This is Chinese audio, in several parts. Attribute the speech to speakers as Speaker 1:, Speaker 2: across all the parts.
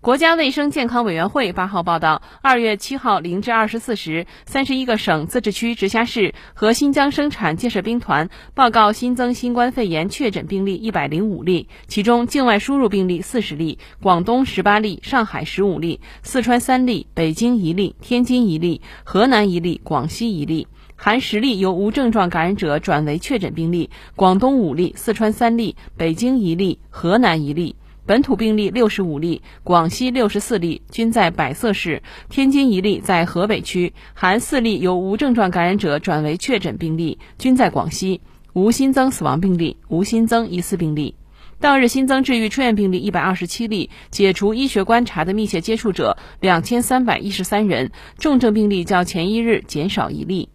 Speaker 1: 国家卫生健康委员会八号报道，二月七号零至二十四时，三十一个省、自治区、直辖市和新疆生产建设兵团报告新增新冠肺炎确诊病例一百零五例，其中境外输入病例四十例，广东十八例，上海十五例，四川三例，北京一例，天津一例，河南一例，广西一例，含十例由无症状感染者转为确诊病例，广东五例，四川三例，北京一例，河南一例。本土病例六十五例，广西六十四例，均在百色市；天津一例在河北区，含四例由无症状感染者转为确诊病例，均在广西，无新增死亡病例，无新增疑似病例。当日新增治愈出院病例一百二十七例，解除医学观察的密切接触者两千三百一十三人，重症病例较前一日减少一例。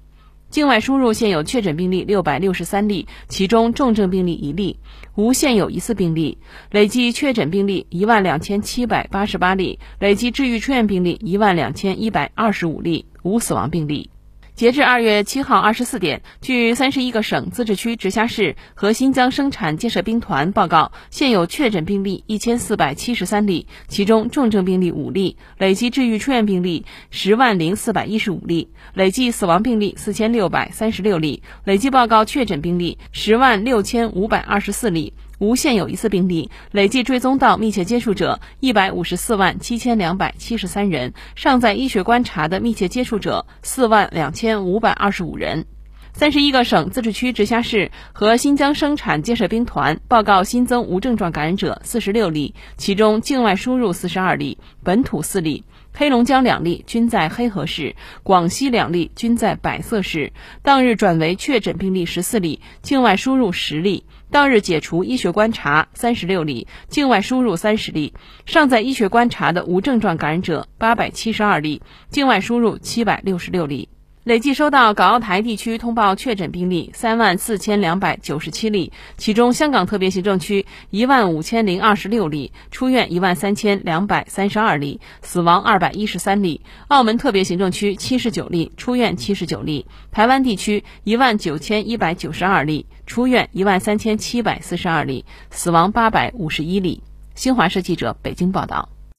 Speaker 1: 境外输入现有确诊病例六百六十三例，其中重症病例一例，无现有疑似病例。累计确诊病例一万两千七百八十八例，累计治愈出院病例一万两千一百二十五例，无死亡病例。截至二月七号二十四点，据三十一个省、自治区、直辖市和新疆生产建设兵团报告，现有确诊病例一千四百七十三例，其中重症病例五例，累计治愈出院病例十万零四百一十五例，累计死亡病例四千六百三十六例，累计报告确诊病例十万六千五百二十四例。无现有疑似病例，累计追踪到密切接触者一百五十四万七千两百七十三人，尚在医学观察的密切接触者四万两千五百二十五人。三十一个省、自治区、直辖市和新疆生产建设兵团报告新增无症状感染者四十六例，其中境外输入四十二例，本土四例。黑龙江两例均在黑河市，广西两例均在百色市。当日转为确诊病例十四例，境外输入十例。当日解除医学观察三十六例，境外输入三十例，尚在医学观察的无症状感染者八百七十二例，境外输入七百六十六例。累计收到港澳台地区通报确诊病例三万四千两百九十七例，其中香港特别行政区一万五千零二十六例，出院一万三千两百三十二例，死亡二百一十三例；澳门特别行政区七十九例，出院七十九例；台湾地区一万九千一百九十二例，出院一万三千七百四十二例，死亡八百五十一例。新华社记者北京报道。